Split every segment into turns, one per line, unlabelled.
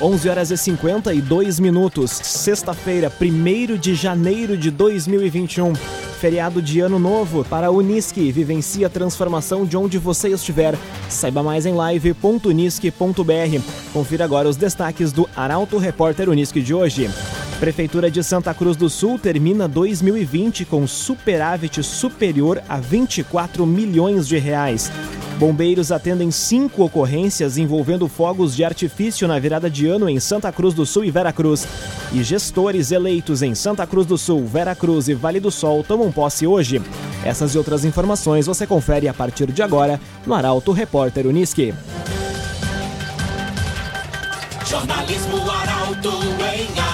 11 horas e 52 minutos, sexta-feira, 1 de janeiro de 2021. Feriado de Ano Novo para a Unisque. Vivencie a transformação de onde você estiver. Saiba mais em live.unisque.br. Confira agora os destaques do Arauto Repórter Unisque de hoje. Prefeitura de Santa Cruz do Sul termina 2020 com superávit superior a 24 milhões de reais. Bombeiros atendem cinco ocorrências envolvendo fogos de artifício na virada de ano em Santa Cruz do Sul e Veracruz. E gestores eleitos em Santa Cruz do Sul, Veracruz e Vale do Sol tomam posse hoje. Essas e outras informações você confere a partir de agora no Arauto Repórter Uniski.
Jornalismo Arauto em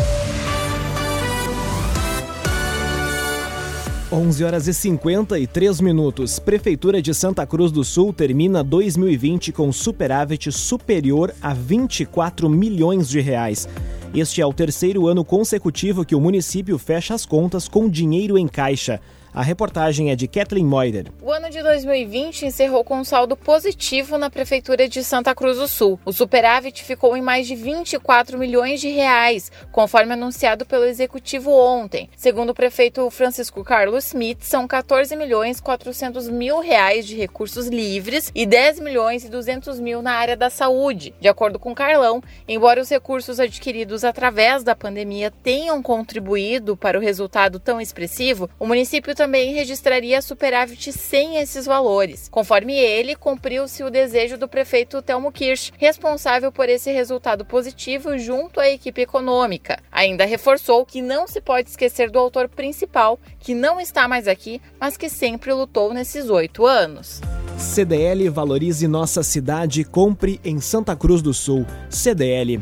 11 horas e 53 minutos. Prefeitura de Santa Cruz do Sul termina 2020 com superávit superior a 24 milhões de reais. Este é o terceiro ano consecutivo que o município fecha as contas com dinheiro em caixa. A reportagem é de Kathleen Moider.
O ano de 2020 encerrou com um saldo positivo na Prefeitura de Santa Cruz do Sul. O superávit ficou em mais de 24 milhões de reais, conforme anunciado pelo Executivo ontem. Segundo o prefeito Francisco Carlos Smith, são 14 milhões 400 mil reais de recursos livres e 10 milhões e 200 mil na área da saúde. De acordo com Carlão, embora os recursos adquiridos através da pandemia tenham contribuído para o resultado tão expressivo, o município também registraria superávit sem esses valores. Conforme ele, cumpriu-se o desejo do prefeito Telmo Kirsch, responsável por esse resultado positivo junto à equipe econômica. Ainda reforçou que não se pode esquecer do autor principal, que não está mais aqui, mas que sempre lutou nesses oito anos.
CDL Valorize Nossa Cidade, compre em Santa Cruz do Sul. CDL.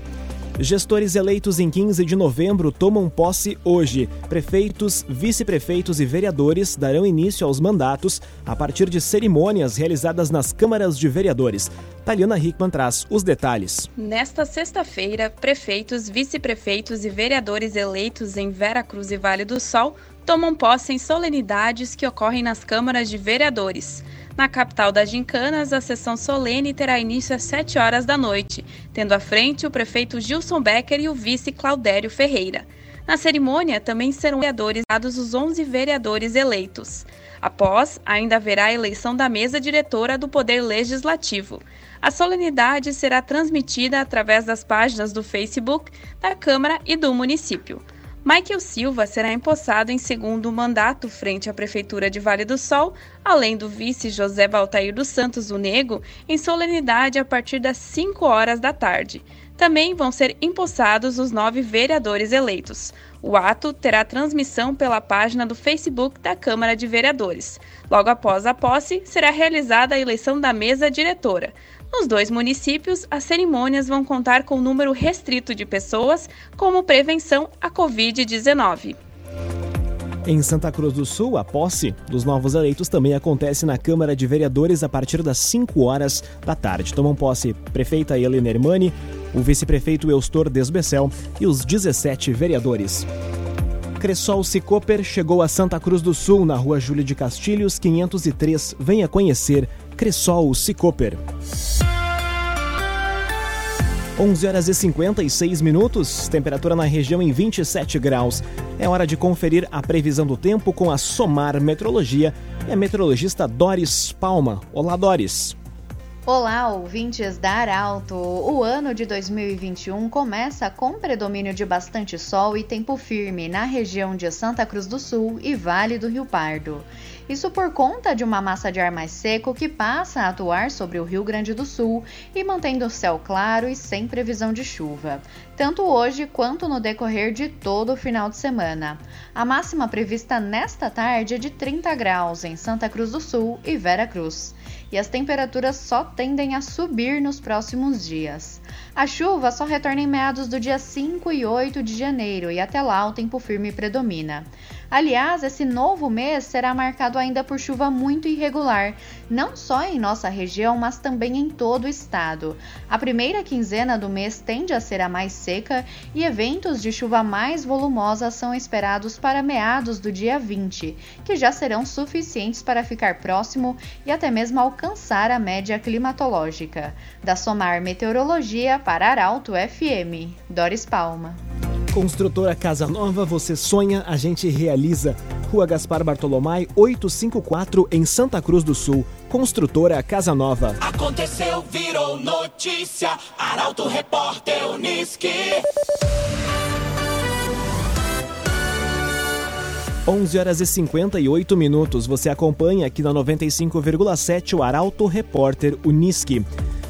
Gestores eleitos em 15 de novembro tomam posse hoje. Prefeitos, vice-prefeitos e vereadores darão início aos mandatos a partir de cerimônias realizadas nas câmaras de vereadores. Taliana Hickman traz os detalhes.
Nesta sexta-feira, prefeitos, vice-prefeitos e vereadores eleitos em Vera Cruz e Vale do Sol tomam posse em solenidades que ocorrem nas câmaras de vereadores. Na capital das Gincanas, a sessão solene terá início às 7 horas da noite, tendo à frente o prefeito Gilson Becker e o vice Claudério Ferreira. Na cerimônia também serão vereadores os 11 vereadores eleitos. Após, ainda haverá a eleição da mesa diretora do Poder Legislativo. A solenidade será transmitida através das páginas do Facebook da Câmara e do município. Michael Silva será empossado em segundo mandato frente à Prefeitura de Vale do Sol, além do vice José Baltair dos Santos, o Nego, em solenidade a partir das 5 horas da tarde. Também vão ser empossados os nove vereadores eleitos. O ato terá transmissão pela página do Facebook da Câmara de Vereadores. Logo após a posse, será realizada a eleição da mesa diretora. Nos dois municípios, as cerimônias vão contar com um número restrito de pessoas, como prevenção à Covid-19.
Em Santa Cruz do Sul, a posse dos novos eleitos também acontece na Câmara de Vereadores a partir das 5 horas da tarde. Tomam posse prefeita Helena Hermani, o vice-prefeito Eustor Desbecel e os 17 vereadores. Cressol Cicoper chegou a Santa Cruz do Sul, na rua Júlia de Castilhos, 503. Venha conhecer Cressol Cicoper. 11 horas e 56 minutos, temperatura na região em 27 graus. É hora de conferir a previsão do tempo com a Somar Metrologia e a meteorologista Doris Palma. Olá, Doris.
Olá, ouvintes da Arauto! O ano de 2021 começa com predomínio de bastante sol e tempo firme na região de Santa Cruz do Sul e Vale do Rio Pardo. Isso por conta de uma massa de ar mais seco que passa a atuar sobre o Rio Grande do Sul e mantendo o céu claro e sem previsão de chuva, tanto hoje quanto no decorrer de todo o final de semana. A máxima prevista nesta tarde é de 30 graus em Santa Cruz do Sul e Vera Cruz e as temperaturas só tendem a subir nos próximos dias. A chuva só retorna em meados do dia 5 e 8 de janeiro e até lá o tempo firme predomina. Aliás, esse novo mês será marcado ainda por chuva muito irregular, não só em nossa região, mas também em todo o estado. A primeira quinzena do mês tende a ser a mais seca e eventos de chuva mais volumosa são esperados para meados do dia 20, que já serão suficientes para ficar próximo e até mesmo alcançar a média climatológica. Da Somar Meteorologia para Arauto FM, Doris Palma.
Construtora Casa Nova, você sonha, a gente realiza. Rua Gaspar Bartolomai, 854, em Santa Cruz do Sul. Construtora Casa Nova.
Aconteceu, virou notícia. Arauto Repórter Uniski.
11 horas e 58 minutos. Você acompanha aqui na 95,7 o Arauto Repórter Uniski.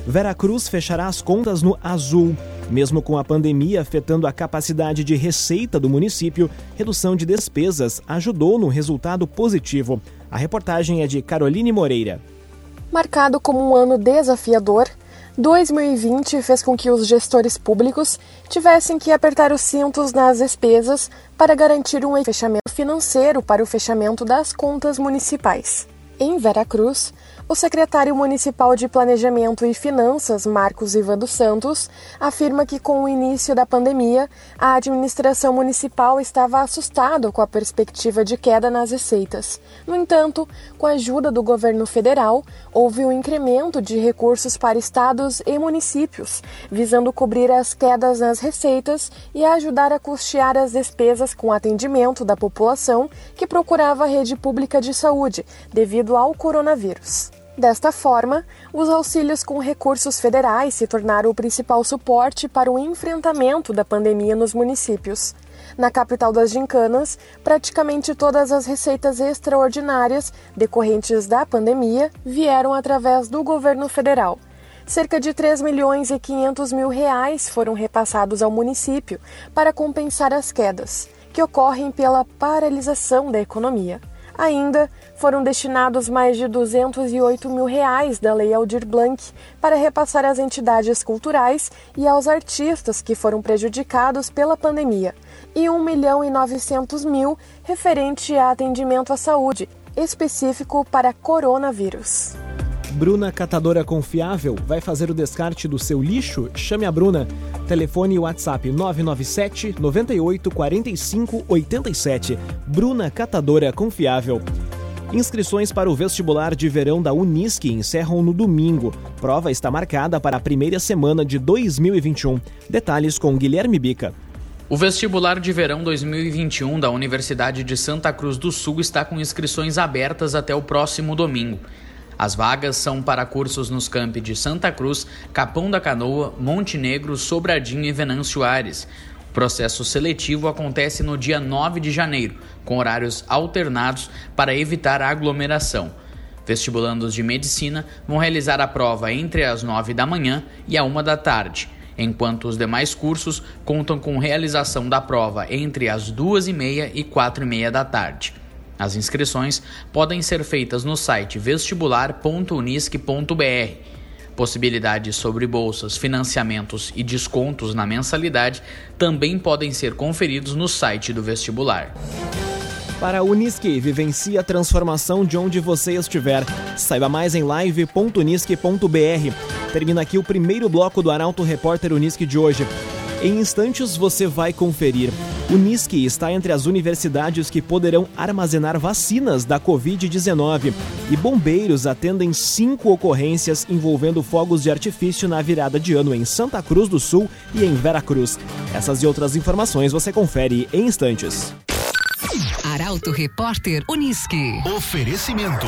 Veracruz fechará as contas no azul. Mesmo com a pandemia afetando a capacidade de receita do município, redução de despesas ajudou no resultado positivo. A reportagem é de Caroline Moreira.
Marcado como um ano desafiador, 2020 fez com que os gestores públicos tivessem que apertar os cintos nas despesas para garantir um fechamento financeiro para o fechamento das contas municipais. Em Veracruz, o secretário municipal de Planejamento e Finanças, Marcos Ivan dos Santos, afirma que com o início da pandemia, a administração municipal estava assustada com a perspectiva de queda nas receitas. No entanto, com a ajuda do governo federal, houve um incremento de recursos para estados e municípios, visando cobrir as quedas nas receitas e ajudar a custear as despesas com atendimento da população que procurava a rede pública de saúde devido ao coronavírus. Desta forma, os auxílios com recursos federais se tornaram o principal suporte para o enfrentamento da pandemia nos municípios. Na capital das gincanas, praticamente todas as receitas extraordinárias decorrentes da pandemia vieram através do governo federal. Cerca de 3 milhões e 500 mil reais foram repassados ao município para compensar as quedas, que ocorrem pela paralisação da economia. Ainda foram destinados mais de 208 mil reais da Lei Aldir Blanc para repassar às entidades culturais e aos artistas que foram prejudicados pela pandemia, e 1 milhão e 900 mil referente a atendimento à saúde, específico para coronavírus.
Bruna Catadora Confiável vai fazer o descarte do seu lixo? Chame a Bruna. Telefone e WhatsApp 997 98 45 87. Bruna Catadora Confiável. Inscrições para o vestibular de verão da Unisque encerram no domingo. Prova está marcada para a primeira semana de 2021. Detalhes com Guilherme Bica.
O vestibular de verão 2021 da Universidade de Santa Cruz do Sul está com inscrições abertas até o próximo domingo. As vagas são para cursos nos campi de Santa Cruz, Capão da Canoa, Monte Negro, Sobradinho e Venâncio Aires. O processo seletivo acontece no dia 9 de janeiro, com horários alternados para evitar aglomeração. Vestibulandos de medicina vão realizar a prova entre as 9 da manhã e a 1 da tarde, enquanto os demais cursos contam com realização da prova entre as 2 e meia e 4 e meia da tarde. As inscrições podem ser feitas no site vestibular.unisc.br. Possibilidades sobre bolsas, financiamentos e descontos na mensalidade também podem ser conferidos no site do vestibular.
Para a Unisque, vivencie a transformação de onde você estiver. Saiba mais em live.unisque.br. Termina aqui o primeiro bloco do Arauto Repórter Unisque de hoje. Em instantes você vai conferir. Unisque está entre as universidades que poderão armazenar vacinas da Covid-19 e bombeiros atendem cinco ocorrências envolvendo fogos de artifício na virada de ano em Santa Cruz do Sul e em Veracruz. Essas e outras informações você confere em instantes.
Arauto Repórter Unisque.
Oferecimento.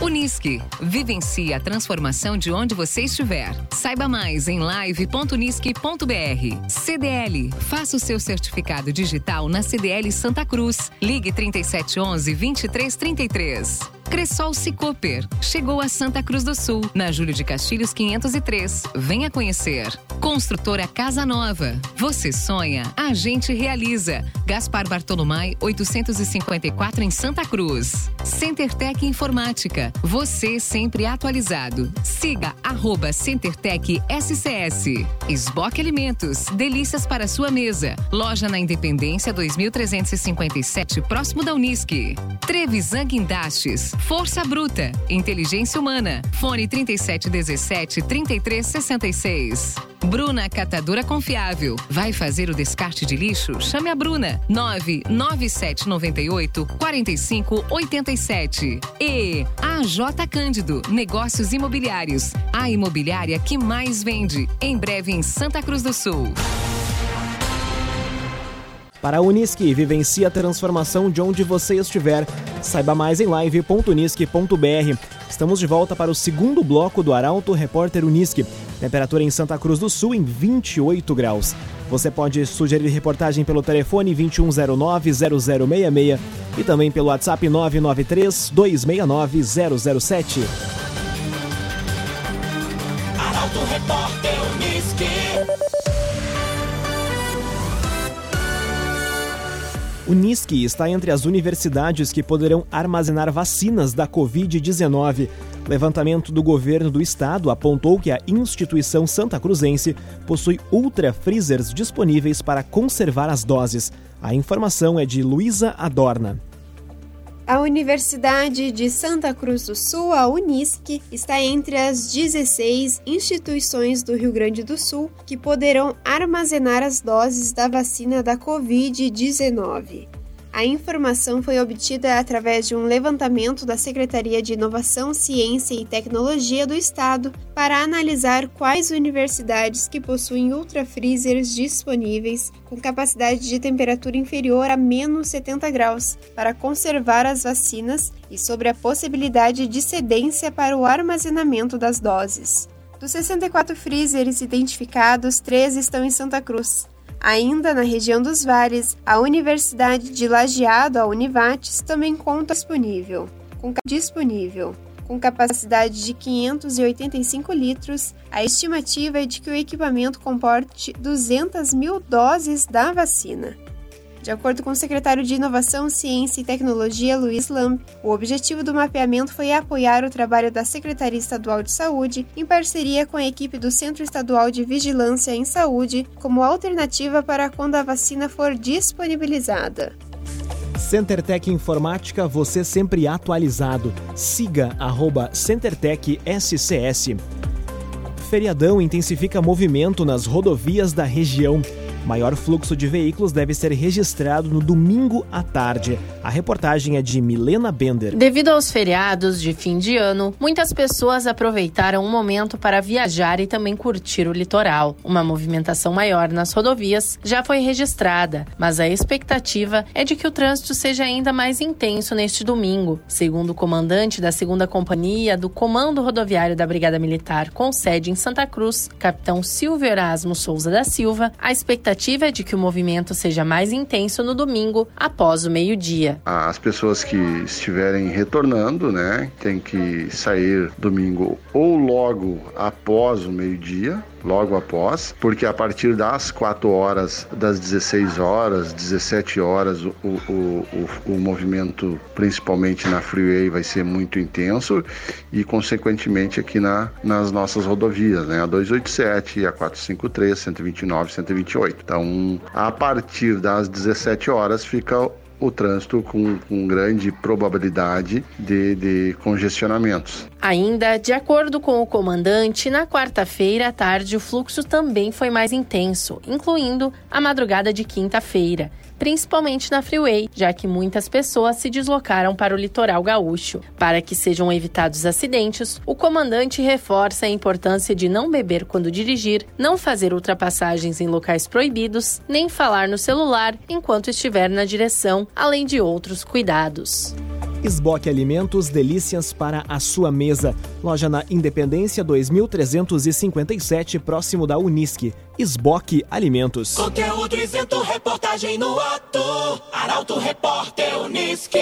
Unisque. Vivencie a transformação de onde você estiver. Saiba mais em live.unisque.br. CDL. Faça o seu certificado digital na CDL Santa Cruz. Ligue 3711 2333. Cressol Cicoper. Chegou a Santa Cruz do Sul, na Júlio de Castilhos 503. Venha conhecer. Construtora Casa Nova. Você sonha, a gente realiza. Gaspar Bartolomai 854 em Santa Cruz. CenterTech Informática. Você sempre atualizado. Siga arroba SCS. Esboque Alimentos. Delícias para sua mesa. Loja na Independência 2357, próximo da Unisque. Trevisan Guindastes. Força Bruta. Inteligência Humana. Fone 3717 3366. Bruna Catadora Confiável. Vai fazer o descarte de lixo? Chame a Bruna. 99798 4587. E AJ Cândido. Negócios Imobiliários. A imobiliária que mais vende. Em breve em Santa Cruz do Sul.
Para a Unisque, vivencie a transformação de onde você estiver. Saiba mais em live.unisque.br. Estamos de volta para o segundo bloco do Arauto Repórter Unisque. Temperatura em Santa Cruz do Sul em 28 graus. Você pode sugerir reportagem pelo telefone 2109-0066 e também pelo WhatsApp 993-269-007.
Arauto Repórter Unisque.
Unisque está entre as universidades que poderão armazenar vacinas da Covid-19. Levantamento do governo do estado apontou que a instituição santa cruzense possui ultra freezers disponíveis para conservar as doses. A informação é de Luísa Adorna.
A Universidade de Santa Cruz do Sul, a Unisc, está entre as 16 instituições do Rio Grande do Sul que poderão armazenar as doses da vacina da Covid-19. A informação foi obtida através de um levantamento da Secretaria de Inovação, Ciência e Tecnologia do Estado para analisar quais universidades que possuem ultrafreezers disponíveis com capacidade de temperatura inferior a menos 70 graus para conservar as vacinas e sobre a possibilidade de cedência para o armazenamento das doses. Dos 64 freezers identificados, três estão em Santa Cruz. Ainda na região dos vales, a Universidade de Lajeado, a Univates, também conta disponível. Com, disponível. Com capacidade de 585 litros, a estimativa é de que o equipamento comporte 200 mil doses da vacina. De acordo com o secretário de Inovação, Ciência e Tecnologia, Luiz Lamp, o objetivo do mapeamento foi apoiar o trabalho da Secretaria Estadual de Saúde em parceria com a equipe do Centro Estadual de Vigilância em Saúde, como alternativa para quando a vacina for disponibilizada.
CenterTech Informática, você sempre atualizado. Siga arroba CenterTech SCS. Feriadão intensifica movimento nas rodovias da região. Maior fluxo de veículos deve ser registrado no domingo à tarde. A reportagem é de Milena Bender.
Devido aos feriados de fim de ano, muitas pessoas aproveitaram o momento para viajar e também curtir o litoral. Uma movimentação maior nas rodovias já foi registrada, mas a expectativa é de que o trânsito seja ainda mais intenso neste domingo. Segundo o comandante da 2 Companhia do Comando Rodoviário da Brigada Militar, com sede em Santa Cruz, capitão Silvio Erasmo Souza da Silva, a expectativa expectativa é de que o movimento seja mais intenso no domingo, após o meio-dia.
As pessoas que estiverem retornando, né, tem que sair domingo ou logo após o meio-dia, logo após, porque a partir das 4 horas, das 16 horas, 17 horas, o, o, o, o movimento, principalmente na freeway, vai ser muito intenso e, consequentemente, aqui na, nas nossas rodovias, né? A 287, a 453, 129, 128. Então, a partir das 17 horas fica o trânsito com, com grande probabilidade de, de congestionamentos.
Ainda, de acordo com o comandante, na quarta-feira à tarde o fluxo também foi mais intenso, incluindo a madrugada de quinta-feira principalmente na freeway, já que muitas pessoas se deslocaram para o litoral gaúcho. Para que sejam evitados acidentes, o comandante reforça a importância de não beber quando dirigir, não fazer ultrapassagens em locais proibidos, nem falar no celular enquanto estiver na direção, além de outros cuidados.
Esboque Alimentos, delícias para a sua mesa. Loja na Independência 2357, próximo da Unisque. Esboque Alimentos.
Conteúdo isento, reportagem no ato. Arauto Repórter Unisque.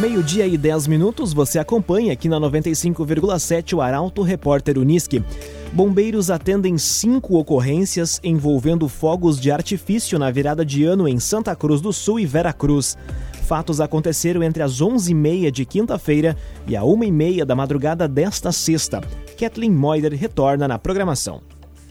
Meio-dia e 10 minutos, você acompanha aqui na 95,7 o Arauto Repórter Uniski. Bombeiros atendem cinco ocorrências envolvendo fogos de artifício na virada de ano em Santa Cruz do Sul e Veracruz. Fatos aconteceram entre as 11h30 de quinta-feira e a 1h30 da madrugada desta sexta. Kathleen Moider retorna na programação.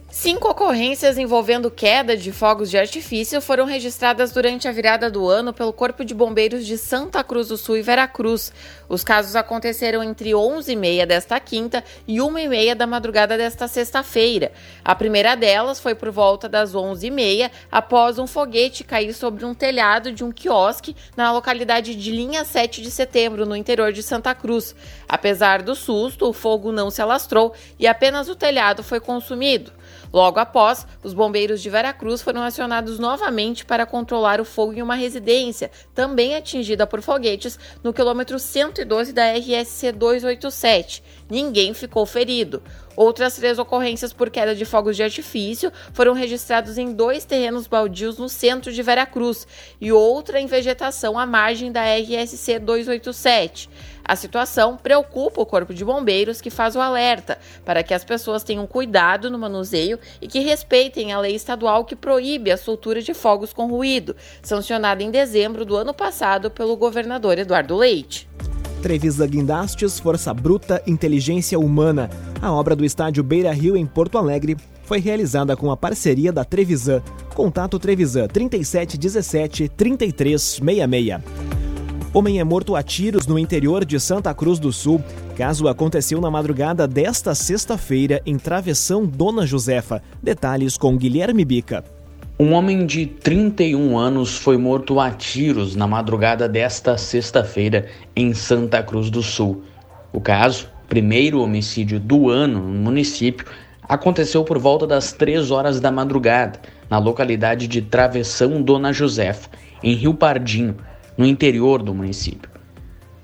Cinco ocorrências envolvendo queda de fogos de artifício foram registradas durante a virada do ano pelo Corpo de Bombeiros de Santa Cruz do Sul e Veracruz. Os casos aconteceram entre 11h30 desta quinta e 1h30 da madrugada desta sexta-feira. A primeira delas foi por volta das 11h30, após um foguete cair sobre um telhado de um quiosque na localidade de Linha 7 de Setembro, no interior de Santa Cruz. Apesar do susto, o fogo não se alastrou e apenas o telhado foi consumido. Logo após, os bombeiros de Veracruz foram acionados novamente para controlar o fogo em uma residência, também atingida por foguetes, no quilômetro 112 da RSC 287. Ninguém ficou ferido. Outras três ocorrências por queda de fogos de artifício foram registrados em dois terrenos baldios no centro de Veracruz e outra em vegetação à margem da RSC 287. A situação preocupa o Corpo de Bombeiros, que faz o alerta para que as pessoas tenham cuidado no manuseio e que respeitem a lei estadual que proíbe a soltura de fogos com ruído, sancionada em dezembro do ano passado pelo governador Eduardo Leite.
Trevisa Guindastes, Força Bruta, Inteligência Humana. A obra do estádio Beira Rio, em Porto Alegre, foi realizada com a parceria da Trevisan. Contato Trevisan 3717 3366. Homem é morto a tiros no interior de Santa Cruz do Sul. Caso aconteceu na madrugada desta sexta-feira em Travessão Dona Josefa. Detalhes com Guilherme Bica.
Um homem de 31 anos foi morto a tiros na madrugada desta sexta-feira em Santa Cruz do Sul. O caso, primeiro homicídio do ano no município, aconteceu por volta das 3 horas da madrugada, na localidade de Travessão Dona Josefa, em Rio Pardinho, no interior do município.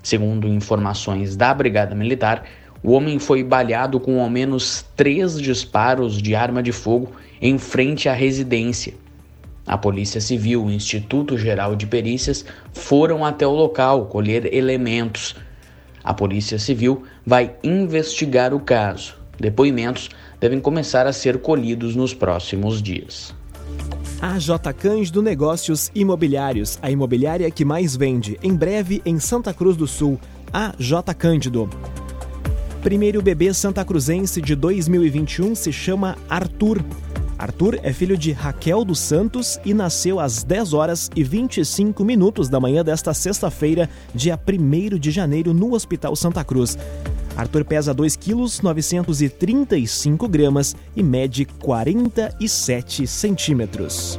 Segundo informações da Brigada Militar, o homem foi baleado com ao menos três disparos de arma de fogo em frente à residência. A Polícia Civil e o Instituto Geral de Perícias foram até o local colher elementos. A Polícia Civil vai investigar o caso. Depoimentos devem começar a ser colhidos nos próximos dias.
AJ Cândido Negócios Imobiliários, a imobiliária que mais vende, em breve em Santa Cruz do Sul. AJ Cândido. Primeiro bebê santa cruzense de 2021 se chama Arthur. Arthur é filho de Raquel dos Santos e nasceu às 10 horas e 25 minutos da manhã desta sexta-feira, dia 1 de janeiro, no Hospital Santa Cruz. Arthur pesa 2 quilos 935 gramas e mede 47 centímetros.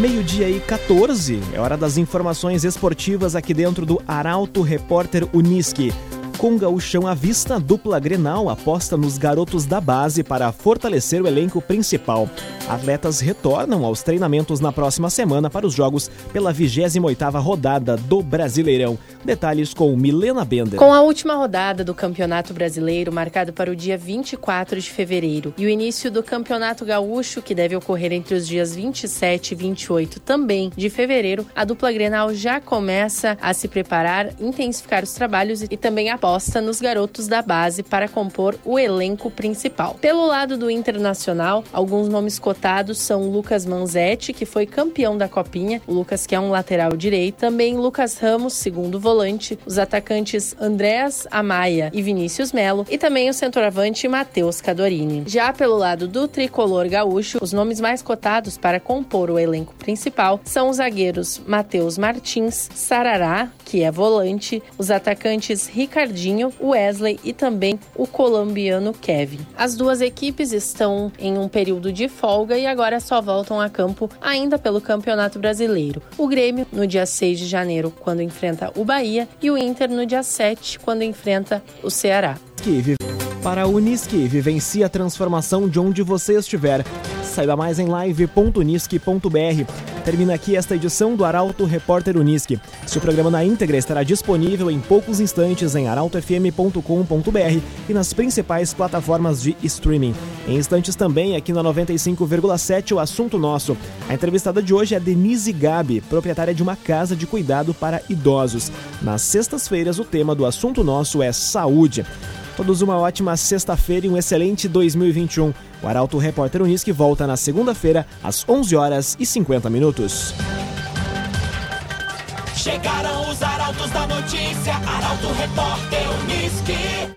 Meio-dia e 14, é hora das informações esportivas aqui dentro do Arauto Repórter Uniski. Com gauchão à vista, dupla Grenal aposta nos garotos da base para fortalecer o elenco principal. Atletas retornam aos treinamentos na próxima semana para os jogos pela 28ª rodada do Brasileirão. Detalhes com Milena Bender.
Com a última rodada do Campeonato Brasileiro marcado para o dia 24 de fevereiro e o início do Campeonato Gaúcho que deve ocorrer entre os dias 27 e 28 também de fevereiro, a dupla Grenal já começa a se preparar, intensificar os trabalhos e também aposta aposta nos garotos da base para compor o elenco principal. Pelo lado do Internacional, alguns nomes cotados são Lucas Manzetti, que foi campeão da Copinha, o Lucas que é um lateral direito, também Lucas Ramos, segundo volante, os atacantes Andréas Amaya e Vinícius Melo e também o centroavante Matheus Cadorini. Já pelo lado do tricolor gaúcho, os nomes mais cotados para compor o elenco principal são os zagueiros Matheus Martins, Sarará, que é volante, os atacantes Ricardinho Wesley e também o colombiano Kevin. As duas equipes estão em um período de folga e agora só voltam a campo ainda pelo Campeonato Brasileiro. O Grêmio no dia 6 de janeiro, quando enfrenta o Bahia, e o Inter no dia 7, quando enfrenta o Ceará.
Para a Unisque, vivencie a transformação de onde você estiver. Saiba mais em live.unisque.br. Termina aqui esta edição do Arauto Repórter Uniski. Seu programa na íntegra estará disponível em poucos instantes em arautofm.com.br e nas principais plataformas de streaming. Em instantes também aqui na 95,7 o assunto nosso. A entrevistada de hoje é Denise Gabi, proprietária de uma casa de cuidado para idosos. Nas sextas-feiras o tema do assunto nosso é saúde. Todos uma ótima sexta-feira e um excelente 2021. O Arauto Repórter Unisque volta na segunda-feira, às 11 horas e 50 minutos.
Chegaram os arautos da notícia, Arauto Repórter Unisque.